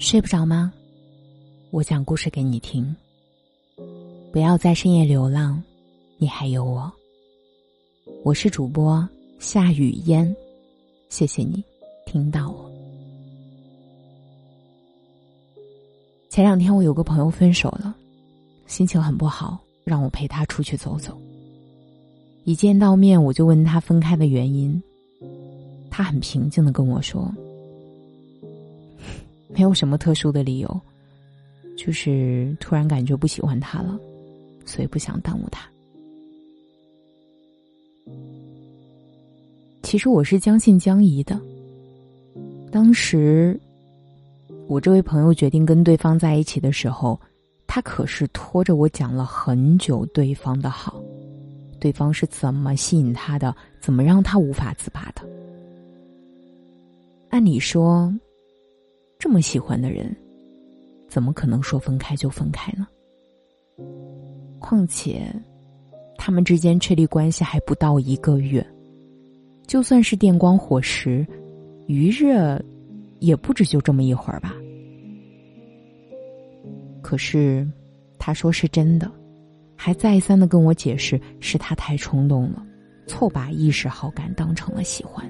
睡不着吗？我讲故事给你听。不要在深夜流浪，你还有我。我是主播夏雨嫣，谢谢你听到我。前两天我有个朋友分手了，心情很不好，让我陪他出去走走。一见到面，我就问他分开的原因。他很平静的跟我说：“没有什么特殊的理由，就是突然感觉不喜欢他了，所以不想耽误他。”其实我是将信将疑的。当时，我这位朋友决定跟对方在一起的时候，他可是拖着我讲了很久对方的好，对方是怎么吸引他的，怎么让他无法自拔的。按理说，么喜欢的人，怎么可能说分开就分开呢？况且，他们之间确立关系还不到一个月，就算是电光火石，余热也不止就这么一会儿吧。可是，他说是真的，还再三的跟我解释是他太冲动了，错把一时好感当成了喜欢。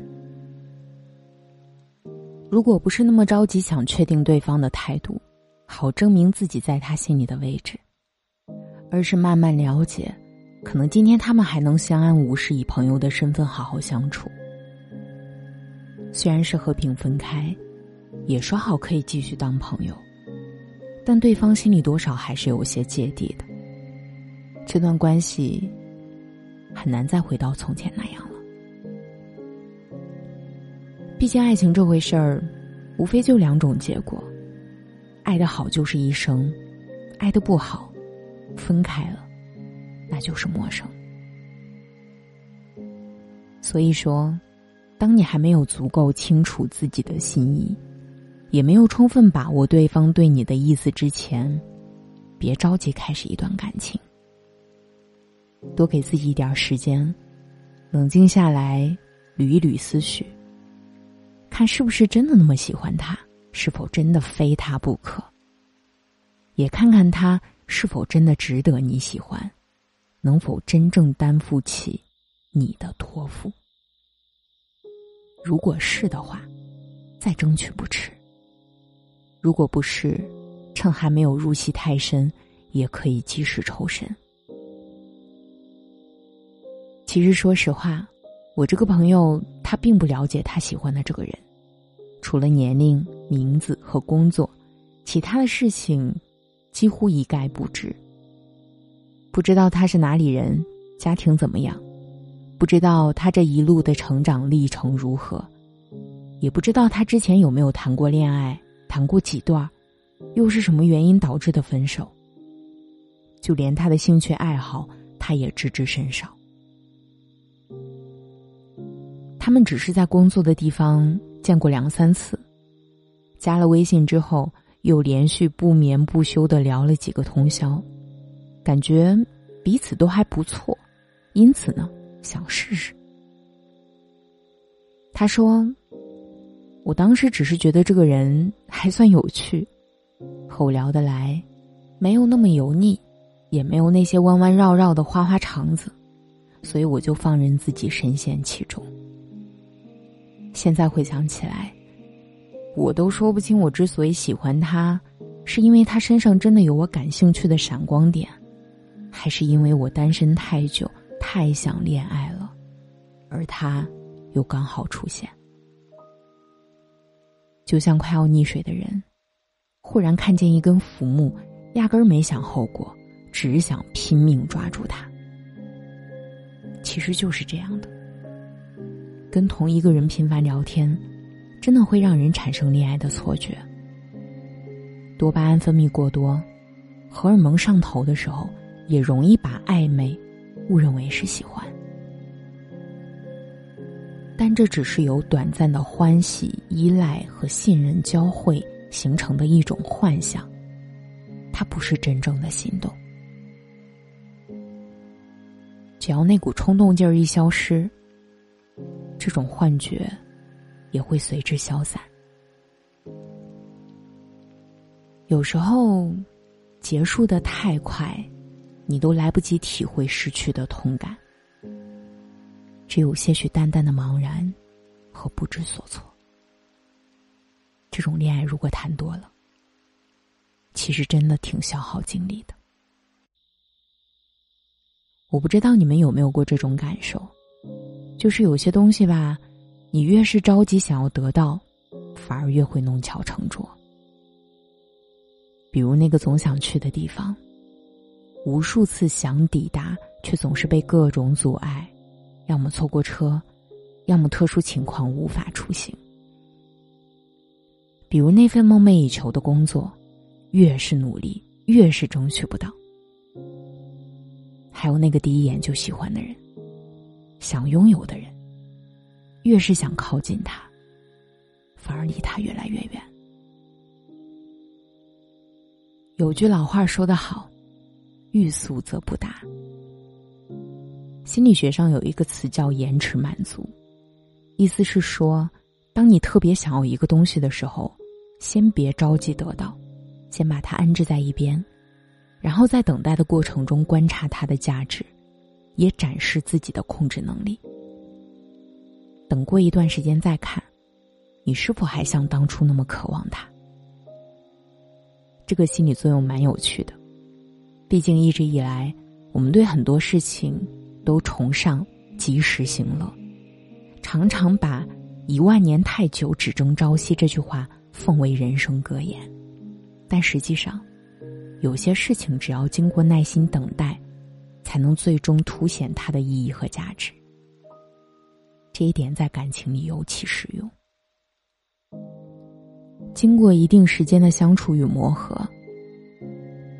如果不是那么着急想确定对方的态度，好证明自己在他心里的位置，而是慢慢了解，可能今天他们还能相安无事，以朋友的身份好好相处。虽然是和平分开，也说好可以继续当朋友，但对方心里多少还是有些芥蒂的。这段关系很难再回到从前那样。毕竟，爱情这回事儿，无非就两种结果：爱的好就是一生，爱的不好，分开了，那就是陌生。所以说，当你还没有足够清楚自己的心意，也没有充分把握对方对你的意思之前，别着急开始一段感情，多给自己一点时间，冷静下来，捋一捋思绪。看是不是真的那么喜欢他，是否真的非他不可？也看看他是否真的值得你喜欢，能否真正担负起你的托付？如果是的话，再争取不迟；如果不是，趁还没有入戏太深，也可以及时抽身。其实，说实话，我这个朋友他并不了解他喜欢的这个人。除了年龄、名字和工作，其他的事情几乎一概不知。不知道他是哪里人，家庭怎么样，不知道他这一路的成长历程如何，也不知道他之前有没有谈过恋爱，谈过几段，又是什么原因导致的分手。就连他的兴趣爱好，他也知之甚少。他们只是在工作的地方。见过两三次，加了微信之后，又连续不眠不休的聊了几个通宵，感觉彼此都还不错，因此呢，想试试。他说：“我当时只是觉得这个人还算有趣，和我聊得来，没有那么油腻，也没有那些弯弯绕绕的花花肠子，所以我就放任自己深陷其中。”现在回想起来，我都说不清我之所以喜欢他，是因为他身上真的有我感兴趣的闪光点，还是因为我单身太久，太想恋爱了，而他又刚好出现。就像快要溺水的人，忽然看见一根浮木，压根儿没想后果，只想拼命抓住它。其实就是这样的。跟同一个人频繁聊天，真的会让人产生恋爱的错觉。多巴胺分泌过多，荷尔蒙上头的时候，也容易把暧昧误认为是喜欢。但这只是由短暂的欢喜、依赖和信任交汇形成的一种幻想，它不是真正的心动。只要那股冲动劲儿一消失。这种幻觉也会随之消散。有时候，结束的太快，你都来不及体会失去的痛感，只有些许淡淡的茫然和不知所措。这种恋爱如果谈多了，其实真的挺消耗精力的。我不知道你们有没有过这种感受，就是有些东西吧，你越是着急想要得到，反而越会弄巧成拙。比如那个总想去的地方，无数次想抵达，却总是被各种阻碍，要么错过车，要么特殊情况无法出行。比如那份梦寐以求的工作，越是努力，越是争取不到。还有那个第一眼就喜欢的人，想拥有的人，越是想靠近他，反而离他越来越远。有句老话说得好，“欲速则不达”。心理学上有一个词叫“延迟满足”，意思是说，当你特别想要一个东西的时候，先别着急得到，先把它安置在一边。然后在等待的过程中观察它的价值，也展示自己的控制能力。等过一段时间再看，你是否还像当初那么渴望他？这个心理作用蛮有趣的。毕竟一直以来，我们对很多事情都崇尚及时行乐，常常把“一万年太久，只争朝夕”这句话奉为人生格言，但实际上。有些事情只要经过耐心等待，才能最终凸显它的意义和价值。这一点在感情里尤其实用。经过一定时间的相处与磨合，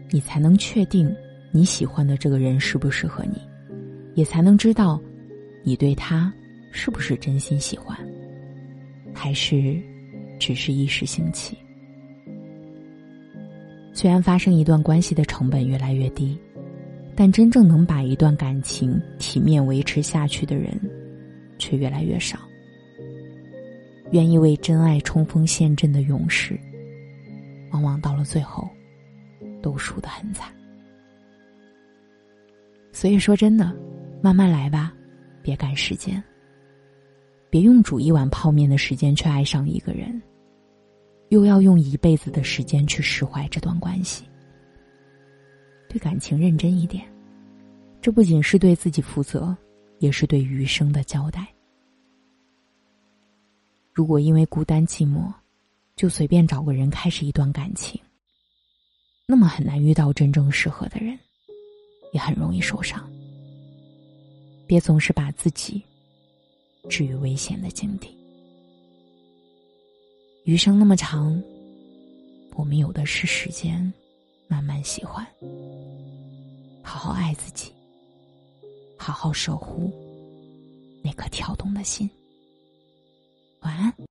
你才能确定你喜欢的这个人适不适合你，也才能知道你对他是不是真心喜欢，还是只是一时兴起。虽然发生一段关系的成本越来越低，但真正能把一段感情体面维持下去的人，却越来越少。愿意为真爱冲锋陷阵的勇士，往往到了最后，都输得很惨。所以说真的，慢慢来吧，别赶时间。别用煮一碗泡面的时间去爱上一个人。又要用一辈子的时间去释怀这段关系，对感情认真一点，这不仅是对自己负责，也是对余生的交代。如果因为孤单寂寞，就随便找个人开始一段感情，那么很难遇到真正适合的人，也很容易受伤。别总是把自己置于危险的境地。余生那么长，我们有的是时间，慢慢喜欢好好爱自己好好守护那颗跳动的心。晚安。